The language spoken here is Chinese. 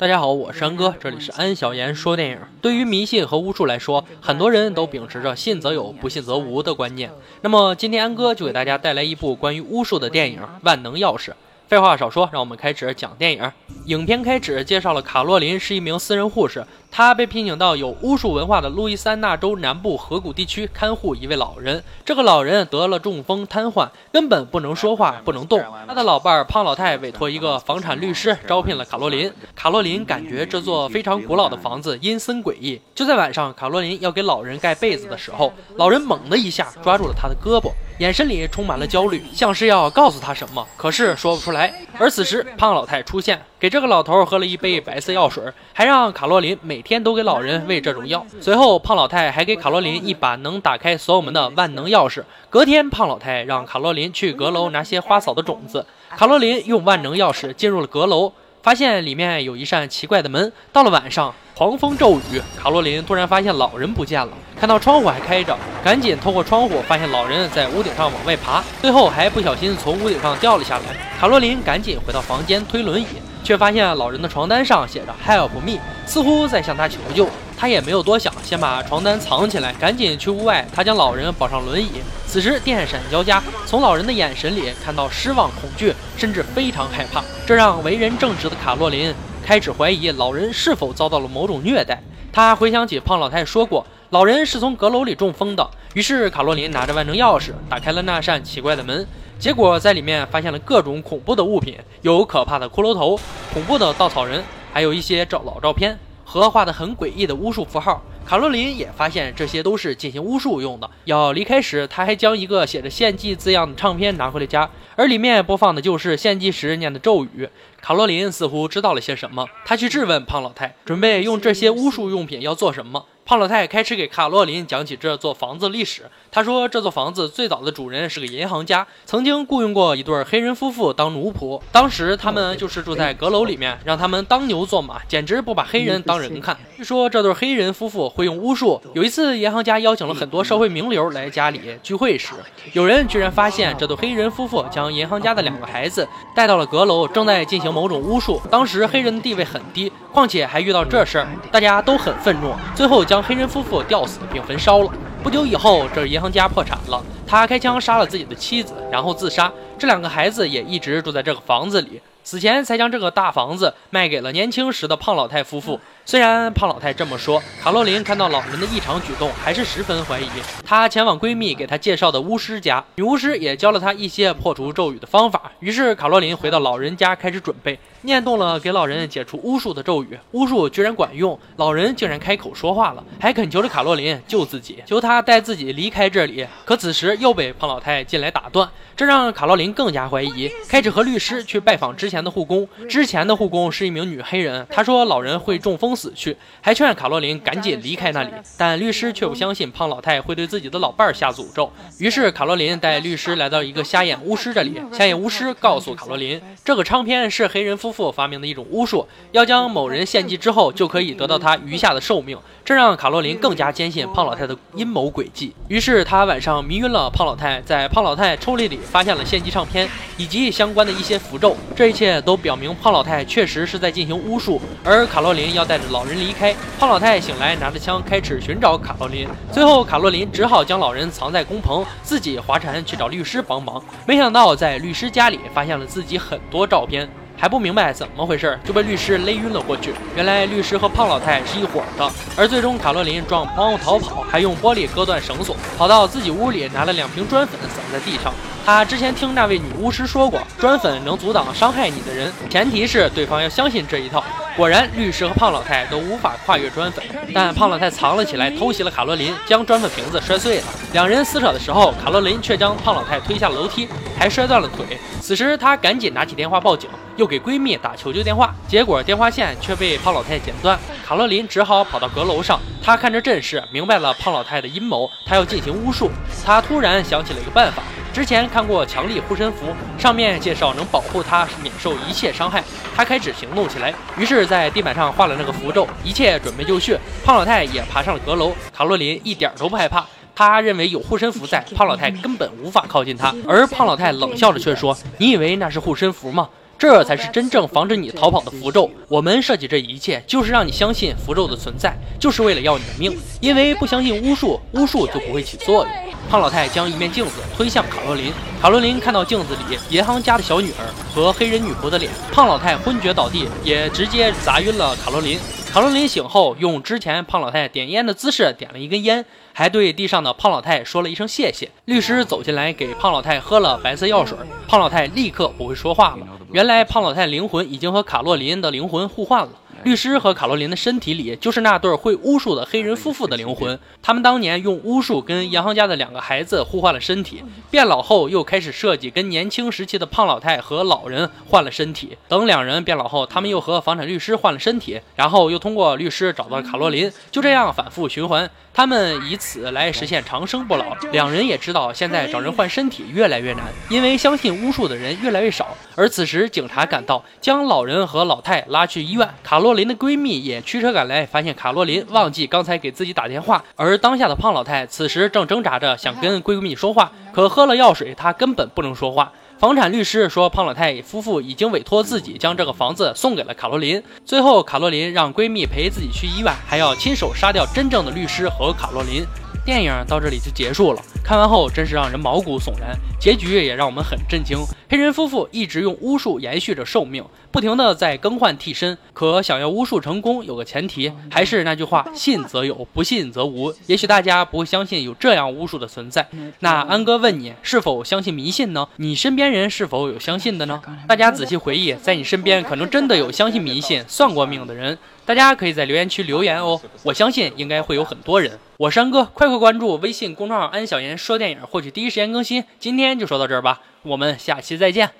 大家好，我是安哥，这里是安小言说电影。对于迷信和巫术来说，很多人都秉持着信则有，不信则无的观念。那么今天安哥就给大家带来一部关于巫术的电影《万能钥匙》。废话少说，让我们开始讲电影。影片开始介绍了卡洛琳是一名私人护士，她被聘请到有巫术文化的路易斯安那州南部河谷地区看护一位老人。这个老人得了中风瘫痪，根本不能说话，不能动。他的老伴儿胖老太委托一个房产律师招聘了卡洛琳。卡洛琳感觉这座非常古老的房子阴森诡异。就在晚上，卡洛琳要给老人盖被子的时候，老人猛地一下抓住了她的胳膊。眼神里充满了焦虑，像是要告诉他什么，可是说不出来。而此时，胖老太出现，给这个老头喝了一杯白色药水，还让卡洛琳每天都给老人喂这种药。随后，胖老太还给卡洛琳一把能打开所有门的万能钥匙。隔天，胖老太让卡洛琳去阁楼拿些花草的种子。卡洛琳用万能钥匙进入了阁楼，发现里面有一扇奇怪的门。到了晚上。狂风骤雨，卡洛琳突然发现老人不见了，看到窗户还开着，赶紧透过窗户发现老人在屋顶上往外爬，最后还不小心从屋顶上掉了下来。卡洛琳赶紧回到房间推轮椅，却发现老人的床单上写着 “Help me”，似乎在向他求救。他也没有多想，先把床单藏起来，赶紧去屋外。他将老人绑上轮椅。此时电闪交加，从老人的眼神里看到失望、恐惧，甚至非常害怕，这让为人正直的卡洛琳。开始怀疑老人是否遭到了某种虐待。他回想起胖老太说过，老人是从阁楼里中风的。于是卡洛琳拿着万能钥匙打开了那扇奇怪的门，结果在里面发现了各种恐怖的物品，有可怕的骷髅头、恐怖的稻草人，还有一些照老照片和画的很诡异的巫术符号。卡洛琳也发现这些都是进行巫术用的。要离开时，他还将一个写着“献祭”字样的唱片拿回了家，而里面播放的就是献祭时念的咒语。卡洛琳似乎知道了些什么，他去质问胖老太，准备用这些巫术用品要做什么。胖老太开始给卡洛琳讲起这座房子历史。他说，这座房子最早的主人是个银行家，曾经雇佣过一对黑人夫妇当奴仆。当时他们就是住在阁楼里面，让他们当牛做马，简直不把黑人当人看。据说这对黑人夫妇会用巫术。有一次，银行家邀请了很多社会名流来家里聚会时，有人居然发现这对黑人夫妇将银行家的两个孩子带到了阁楼，正在进行某种巫术。当时黑人的地位很低，况且还遇到这事儿，大家都很愤怒，最后将。黑人夫妇吊死并焚烧了。不久以后，这银行家破产了，他开枪杀了自己的妻子，然后自杀。这两个孩子也一直住在这个房子里，死前才将这个大房子卖给了年轻时的胖老太夫妇。虽然胖老太这么说，卡洛琳看到老人的异常举动，还是十分怀疑。她前往闺蜜给她介绍的巫师家，女巫师也教了她一些破除咒语的方法。于是卡洛琳回到老人家，开始准备，念动了给老人解除巫术的咒语。巫术居然管用，老人竟然开口说话了，还恳求着卡洛琳救自己，求她带自己离开这里。可此时又被胖老太进来打断，这让卡洛琳更加怀疑，开始和律师去拜访之前的护工。之前的护工是一名女黑人，她说老人会中风。死去，还劝卡洛琳赶紧离开那里，但律师却不相信胖老太会对自己的老伴儿下诅咒。于是卡洛琳带律师来到一个瞎眼巫师这里，瞎眼巫师告诉卡洛琳，这个唱片是黑人夫妇发明的一种巫术，要将某人献祭之后，就可以得到他余下的寿命。这让卡洛琳更加坚信胖老太的阴谋诡计。于是他晚上迷晕了胖老太，在胖老太抽屉里发现了献祭唱片以及相关的一些符咒。这一切都表明胖老太确实是在进行巫术，而卡洛琳要带着。老人离开，胖老太醒来，拿着枪开始寻找卡洛琳。最后，卡洛琳只好将老人藏在工棚，自己划船去找律师帮忙。没想到，在律师家里发现了自己很多照片。还不明白怎么回事，就被律师勒晕了过去。原来律师和胖老太是一伙的，而最终卡洛琳撞朋友逃跑，还用玻璃割断绳索，跑到自己屋里拿了两瓶砖粉撒在地上。他之前听那位女巫师说过，砖粉能阻挡伤害你的人，前提是对方要相信这一套。果然，律师和胖老太都无法跨越砖粉，但胖老太藏了起来，偷袭了卡洛琳，将砖粉瓶子摔碎了。两人撕扯的时候，卡洛琳却将胖老太推下了楼梯，还摔断了腿。此时，她赶紧拿起电话报警。又给闺蜜打求救电话，结果电话线却被胖老太剪断。卡洛琳只好跑到阁楼上，她看着阵势，明白了胖老太的阴谋，她要进行巫术。她突然想起了一个办法，之前看过强力护身符，上面介绍能保护他免受一切伤害。他开始行动起来，于是，在地板上画了那个符咒，一切准备就绪。胖老太也爬上了阁楼，卡洛琳一点都不害怕。他认为有护身符在，胖老太根本无法靠近他。而胖老太冷笑着却说：“你以为那是护身符吗？”这才是真正防止你逃跑的符咒。我们设计这一切，就是让你相信符咒的存在，就是为了要你的命。因为不相信巫术，巫术就不会起作用。胖老太将一面镜子推向卡洛琳，卡洛琳看到镜子里银行家的小女儿和黑人女仆的脸，胖老太昏厥倒地，也直接砸晕了卡洛琳。卡洛琳醒后，用之前胖老太点烟的姿势点了一根烟，还对地上的胖老太说了一声谢谢。律师走进来给胖老太喝了白色药水，胖老太立刻不会说话了。原来胖老太灵魂已经和卡洛琳的灵魂互换了。律师和卡罗琳的身体里，就是那对会巫术的黑人夫妇的灵魂。他们当年用巫术跟银行家的两个孩子互换了身体，变老后又开始设计跟年轻时期的胖老太和老人换了身体。等两人变老后，他们又和房产律师换了身体，然后又通过律师找到了卡洛琳，就这样反复循环。他们以此来实现长生不老。两人也知道，现在找人换身体越来越难，因为相信巫术的人越来越少。而此时，警察赶到，将老人和老太拉去医院。卡洛琳的闺蜜也驱车赶来，发现卡洛琳忘记刚才给自己打电话。而当下的胖老太此时正挣扎着想跟闺蜜说话，可喝了药水，她根本不能说话。房产律师说，胖老太夫妇已经委托自己将这个房子送给了卡洛琳。最后，卡洛琳让闺蜜陪自己去医院，还要亲手杀掉真正的律师和卡洛琳。电影到这里就结束了，看完后真是让人毛骨悚然，结局也让我们很震惊。黑人夫妇一直用巫术延续着寿命，不停的在更换替身。可想要巫术成功，有个前提，还是那句话：信则有，不信则无。也许大家不会相信有这样巫术的存在，那安哥问你，是否相信迷信呢？你身边人是否有相信的呢？大家仔细回忆，在你身边可能真的有相信迷信、算过命的人。大家可以在留言区留言哦，我相信应该会有很多人。我是安哥，快快关注微信公众号“安小言说电影”，获取第一时间更新。今天就说到这儿吧，我们下期再见。